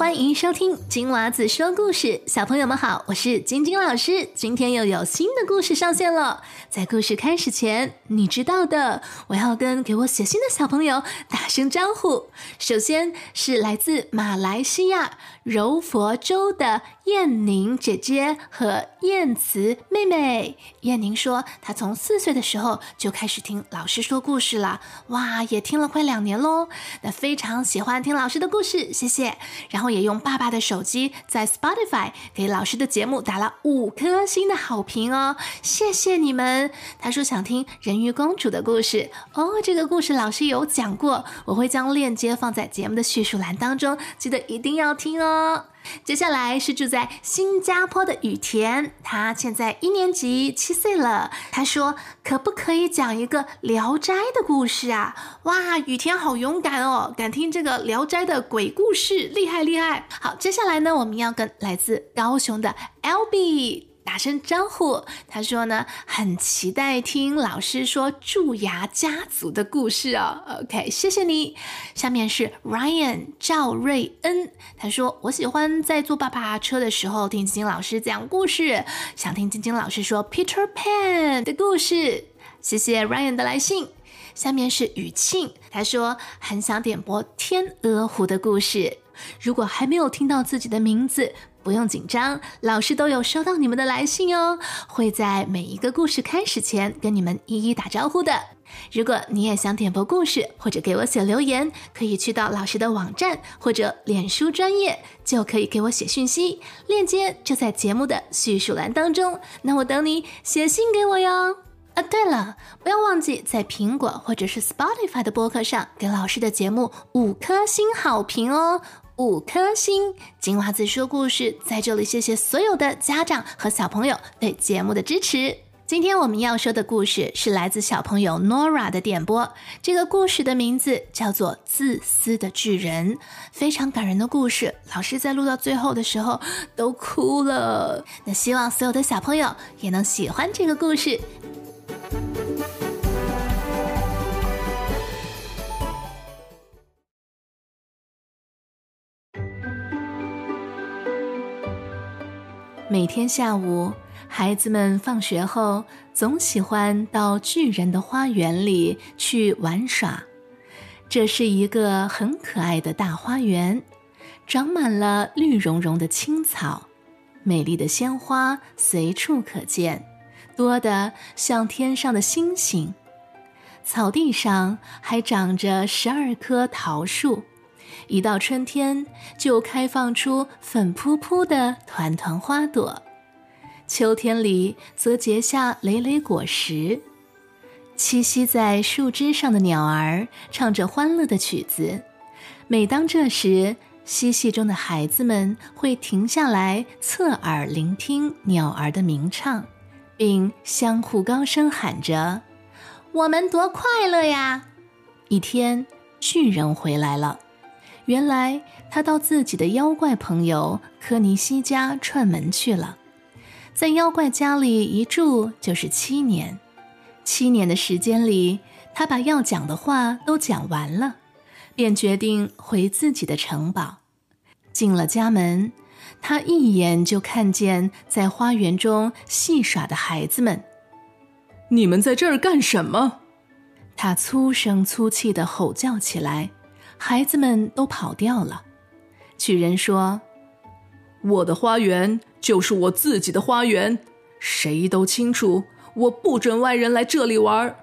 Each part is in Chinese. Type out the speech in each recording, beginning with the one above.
欢迎收听金娃子说故事，小朋友们好，我是晶晶老师。今天又有新的故事上线了。在故事开始前，你知道的，我要跟给我写信的小朋友打声招呼。首先是来自马来西亚柔佛州的燕宁姐姐和燕慈妹妹。燕宁说，她从四岁的时候就开始听老师说故事了，哇，也听了快两年喽。那非常喜欢听老师的故事，谢谢。然后。也用爸爸的手机在 Spotify 给老师的节目打了五颗星的好评哦，谢谢你们！他说想听人鱼公主的故事哦，这个故事老师有讲过，我会将链接放在节目的叙述栏当中，记得一定要听哦。接下来是住在新加坡的雨田，他现在一年级，七岁了。他说：“可不可以讲一个《聊斋》的故事啊？”哇，雨田好勇敢哦，敢听这个《聊斋》的鬼故事，厉害厉害！好，接下来呢，我们要跟来自高雄的 Albi。打声招呼，他说呢，很期待听老师说蛀牙家族的故事哦。OK，谢谢你。下面是 Ryan 赵瑞恩，他说我喜欢在坐爸爸车的时候听晶晶老师讲故事，想听晶晶老师说 Peter Pan 的故事。谢谢 Ryan 的来信。下面是雨庆，他说很想点播天鹅湖的故事。如果还没有听到自己的名字。不用紧张，老师都有收到你们的来信哦，会在每一个故事开始前跟你们一一打招呼的。如果你也想点播故事或者给我写留言，可以去到老师的网站或者脸书专业，就可以给我写讯息，链接就在节目的叙述栏当中。那我等你写信给我哟。啊，对了，不要忘记在苹果或者是 Spotify 的播客上给老师的节目五颗星好评哦。五颗星，金娃子说故事在这里，谢谢所有的家长和小朋友对节目的支持。今天我们要说的故事是来自小朋友 Nora 的点播，这个故事的名字叫做《自私的巨人》，非常感人的故事。老师在录到最后的时候都哭了。那希望所有的小朋友也能喜欢这个故事。每天下午，孩子们放学后总喜欢到巨人的花园里去玩耍。这是一个很可爱的大花园，长满了绿茸茸的青草，美丽的鲜花随处可见，多得像天上的星星。草地上还长着十二棵桃树。一到春天，就开放出粉扑扑的团团花朵；秋天里则结下累累果实。栖息在树枝上的鸟儿唱着欢乐的曲子。每当这时，嬉戏中的孩子们会停下来侧耳聆听鸟儿的鸣唱，并相互高声喊着：“我们多快乐呀！”一天，巨人回来了。原来他到自己的妖怪朋友科尼西家串门去了，在妖怪家里一住就是七年。七年的时间里，他把要讲的话都讲完了，便决定回自己的城堡。进了家门，他一眼就看见在花园中戏耍的孩子们。你们在这儿干什么？他粗声粗气地吼叫起来。孩子们都跑掉了。巨人说：“我的花园就是我自己的花园，谁都清楚，我不准外人来这里玩。”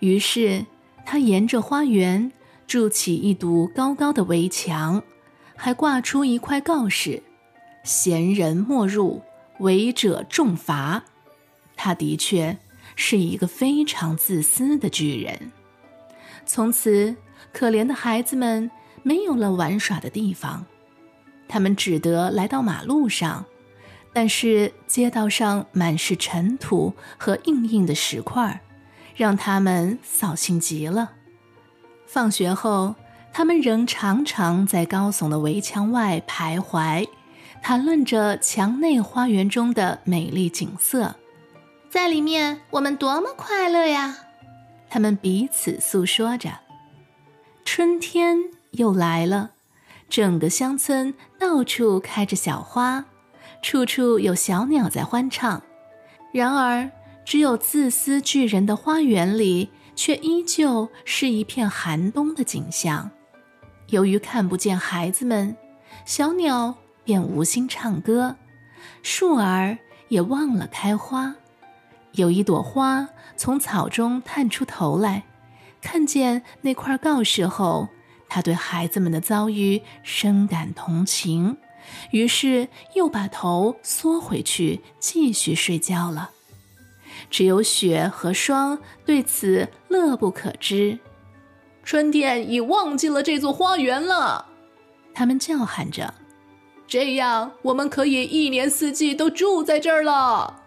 于是他沿着花园筑起一堵高高的围墙，还挂出一块告示：“闲人莫入，违者重罚。”他的确是一个非常自私的巨人。从此。可怜的孩子们没有了玩耍的地方，他们只得来到马路上，但是街道上满是尘土和硬硬的石块，让他们扫兴极了。放学后，他们仍常常在高耸的围墙外徘徊，谈论着墙内花园中的美丽景色。在里面，我们多么快乐呀！他们彼此诉说着。春天又来了，整个乡村到处开着小花，处处有小鸟在欢唱。然而，只有自私巨人的花园里，却依旧是一片寒冬的景象。由于看不见孩子们，小鸟便无心唱歌，树儿也忘了开花。有一朵花从草中探出头来，看见那块告示后，他对孩子们的遭遇深感同情，于是又把头缩回去，继续睡觉了。只有雪和霜对此乐不可支。春天已忘记了这座花园了，他们叫喊着：“这样我们可以一年四季都住在这儿了。”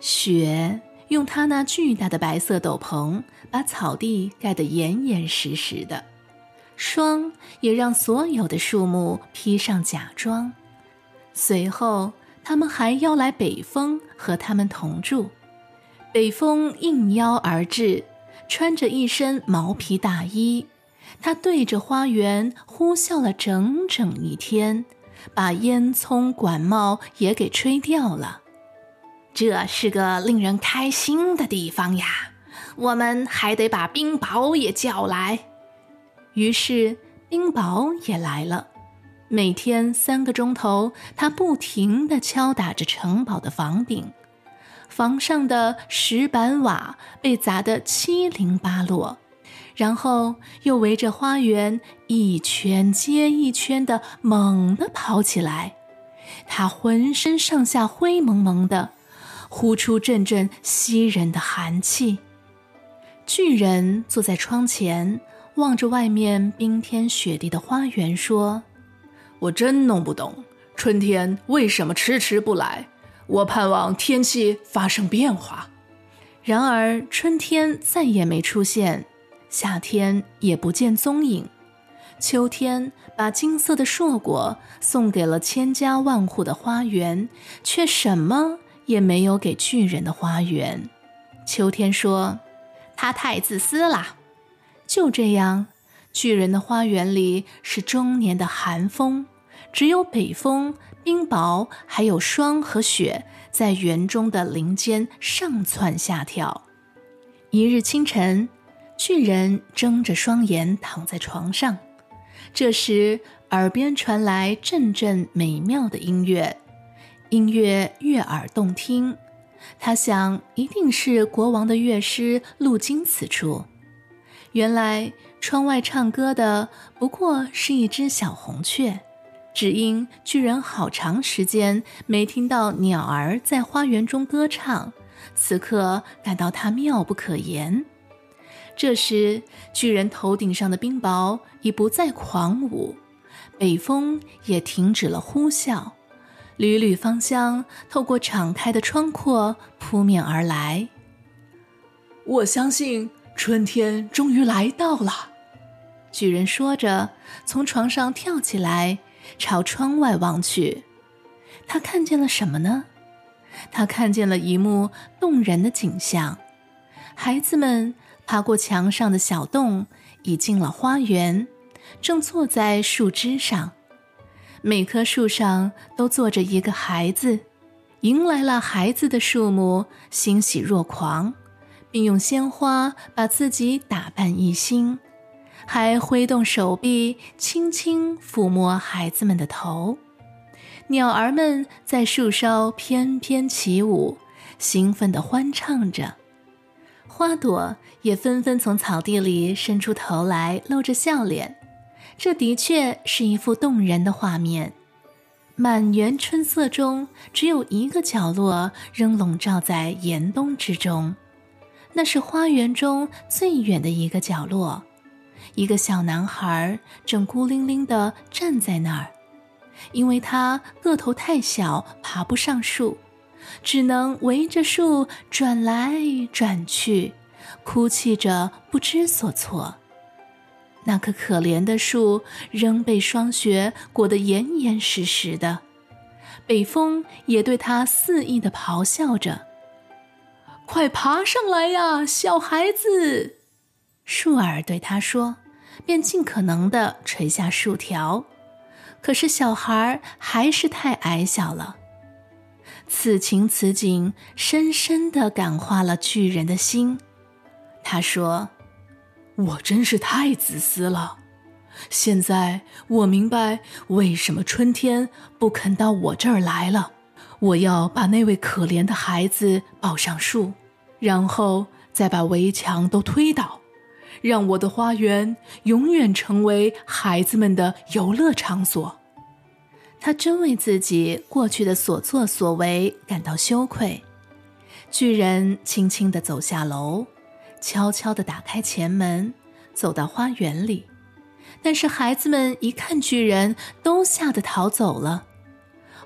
雪用它那巨大的白色斗篷把草地盖得严严实实的，霜也让所有的树木披上假装。随后，他们还邀来北风和他们同住。北风应邀而至，穿着一身毛皮大衣，他对着花园呼啸了整整一天，把烟囱管帽也给吹掉了。这是个令人开心的地方呀！我们还得把冰雹也叫来。于是冰雹也来了，每天三个钟头，他不停地敲打着城堡的房顶。房上的石板瓦被砸得七零八落，然后又围着花园一圈接一圈的猛地跑起来。他浑身上下灰蒙蒙的，呼出阵阵吸人的寒气。巨人坐在窗前，望着外面冰天雪地的花园，说：“我真弄不懂，春天为什么迟迟不来。”我盼望天气发生变化，然而春天再也没出现，夏天也不见踪影，秋天把金色的硕果送给了千家万户的花园，却什么也没有给巨人的花园。秋天说：“他太自私了。”就这样，巨人的花园里是终年的寒风，只有北风。冰雹还有霜和雪在园中的林间上蹿下跳。一日清晨，巨人睁着双眼躺在床上，这时耳边传来阵阵美妙的音乐，音乐悦耳动听。他想，一定是国王的乐师路经此处。原来，窗外唱歌的不过是一只小红雀。只因巨人好长时间没听到鸟儿在花园中歌唱，此刻感到它妙不可言。这时，巨人头顶上的冰雹已不再狂舞，北风也停止了呼啸，缕缕芳香透过敞开的窗廓扑面而来。我相信春天终于来到了，巨人说着，从床上跳起来。朝窗外望去，他看见了什么呢？他看见了一幕动人的景象：孩子们爬过墙上的小洞，已进了花园，正坐在树枝上。每棵树上都坐着一个孩子，迎来了孩子的树木欣喜若狂，并用鲜花把自己打扮一新。还挥动手臂，轻轻抚摸孩子们的头。鸟儿们在树梢翩翩起舞，兴奋地欢唱着。花朵也纷纷从草地里伸出头来，露着笑脸。这的确是一幅动人的画面。满园春色中，只有一个角落仍笼罩在严冬之中，那是花园中最远的一个角落。一个小男孩正孤零零地站在那儿，因为他个头太小，爬不上树，只能围着树转来转去，哭泣着不知所措。那棵可怜的树仍被霜雪裹得严严实实的，北风也对他肆意的咆哮着：“快爬上来呀，小孩子！”树儿对他说，便尽可能的垂下树条。可是小孩还是太矮小了。此情此景，深深的感化了巨人的心。他说：“我真是太自私了。现在我明白为什么春天不肯到我这儿来了。我要把那位可怜的孩子抱上树，然后再把围墙都推倒，让我的花园永远成为孩子们的游乐场所。”他真为自己过去的所作所为感到羞愧。巨人轻轻地走下楼，悄悄地打开前门，走到花园里。但是孩子们一看巨人，都吓得逃走了。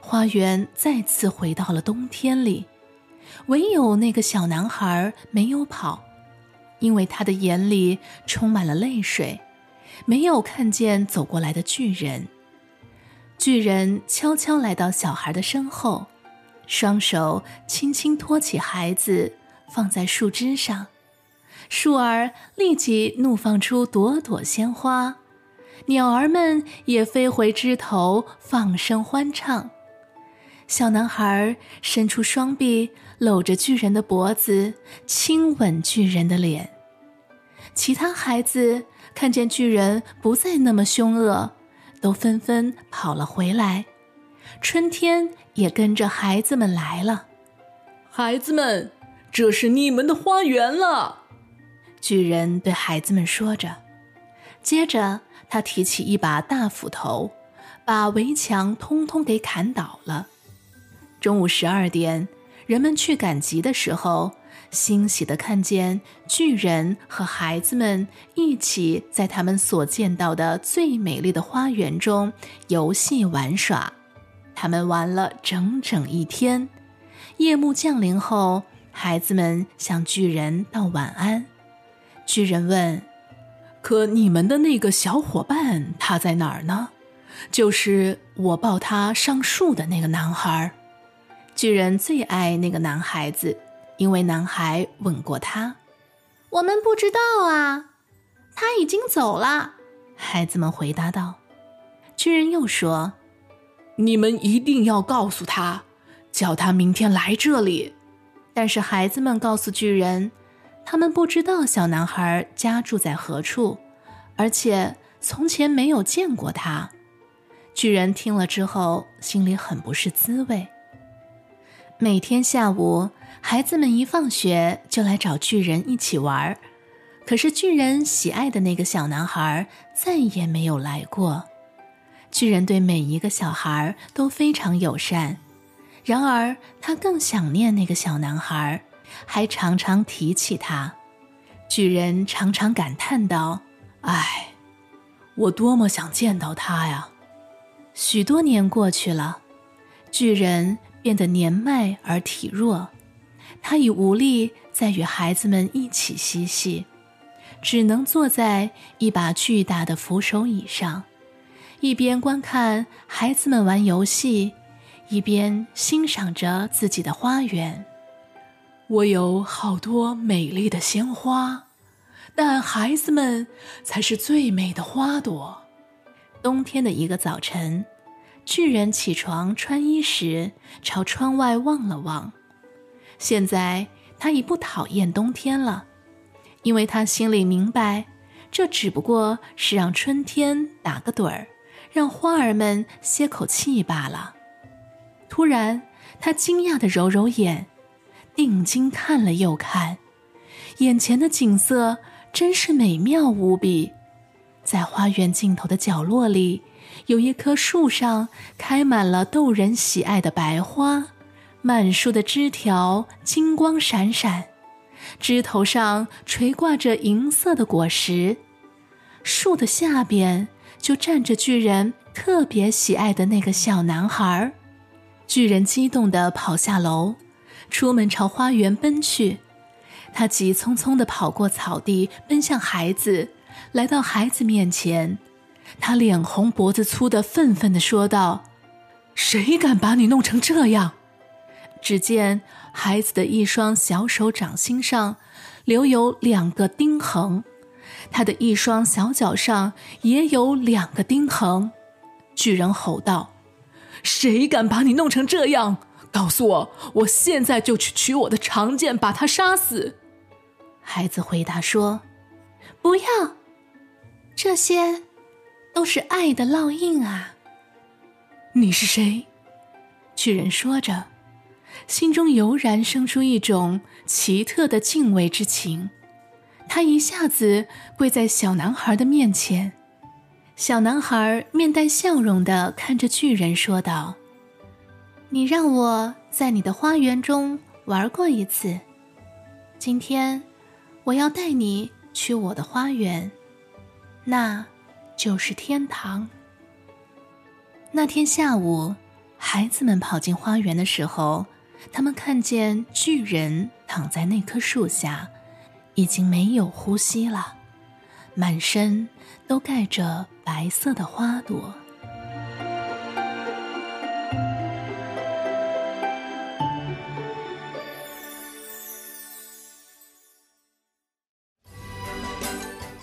花园再次回到了冬天里，唯有那个小男孩没有跑，因为他的眼里充满了泪水，没有看见走过来的巨人。巨人悄悄来到小孩的身后，双手轻轻托起孩子，放在树枝上。树儿立即怒放出朵朵鲜花，鸟儿们也飞回枝头，放声欢唱。小男孩伸出双臂，搂着巨人的脖子，亲吻巨人的脸。其他孩子看见巨人不再那么凶恶。都纷纷跑了回来，春天也跟着孩子们来了。孩子们，这是你们的花园了。巨人对孩子们说着，接着他提起一把大斧头，把围墙通通给砍倒了。中午十二点，人们去赶集的时候。欣喜地看见巨人和孩子们一起在他们所见到的最美丽的花园中游戏玩耍，他们玩了整整一天。夜幕降临后，孩子们向巨人道晚安。巨人问：“可你们的那个小伙伴他在哪儿呢？就是我抱他上树的那个男孩。”巨人最爱那个男孩子。因为男孩吻过他，我们不知道啊，他已经走了。孩子们回答道。巨人又说：“你们一定要告诉他，叫他明天来这里。”但是孩子们告诉巨人，他们不知道小男孩家住在何处，而且从前没有见过他。巨人听了之后，心里很不是滋味。每天下午。孩子们一放学就来找巨人一起玩儿可是巨人喜爱的那个小男孩再也没有来过。巨人对每一个小孩都非常友善，然而他更想念那个小男孩，还常常提起他。巨人常常感叹道：“唉，我多么想见到他呀！”许多年过去了，巨人变得年迈而体弱。他已无力再与孩子们一起嬉戏，只能坐在一把巨大的扶手椅上，一边观看孩子们玩游戏，一边欣赏着自己的花园。我有好多美丽的鲜花，但孩子们才是最美的花朵。冬天的一个早晨，巨人起床穿衣时，朝窗外望了望。现在他已不讨厌冬天了，因为他心里明白，这只不过是让春天打个盹儿，让花儿们歇口气罢了。突然，他惊讶地揉揉眼，定睛看了又看，眼前的景色真是美妙无比。在花园尽头的角落里，有一棵树上开满了逗人喜爱的白花。满树的枝条金光闪闪，枝头上垂挂着银色的果实。树的下边就站着巨人特别喜爱的那个小男孩。巨人激动地跑下楼，出门朝花园奔去。他急匆匆地跑过草地，奔向孩子，来到孩子面前。他脸红脖子粗地愤愤地说道：“谁敢把你弄成这样？”只见孩子的一双小手掌心上留有两个钉痕，他的一双小脚上也有两个钉痕。巨人吼道：“谁敢把你弄成这样？告诉我，我现在就去取我的长剑，把他杀死。”孩子回答说：“不要，这些都是爱的烙印啊。”你是谁？巨人说着，心中油然生出一种奇特的敬畏之情。他一下子跪在小男孩的面前。小男孩面带笑容的看着巨人，说道：“你让我在你的花园中玩过一次，今天我要带你去我的花园，那就是天堂。”那天下午，孩子们跑进花园的时候，他们看见巨人躺在那棵树下，已经没有呼吸了，满身都盖着白色的花朵。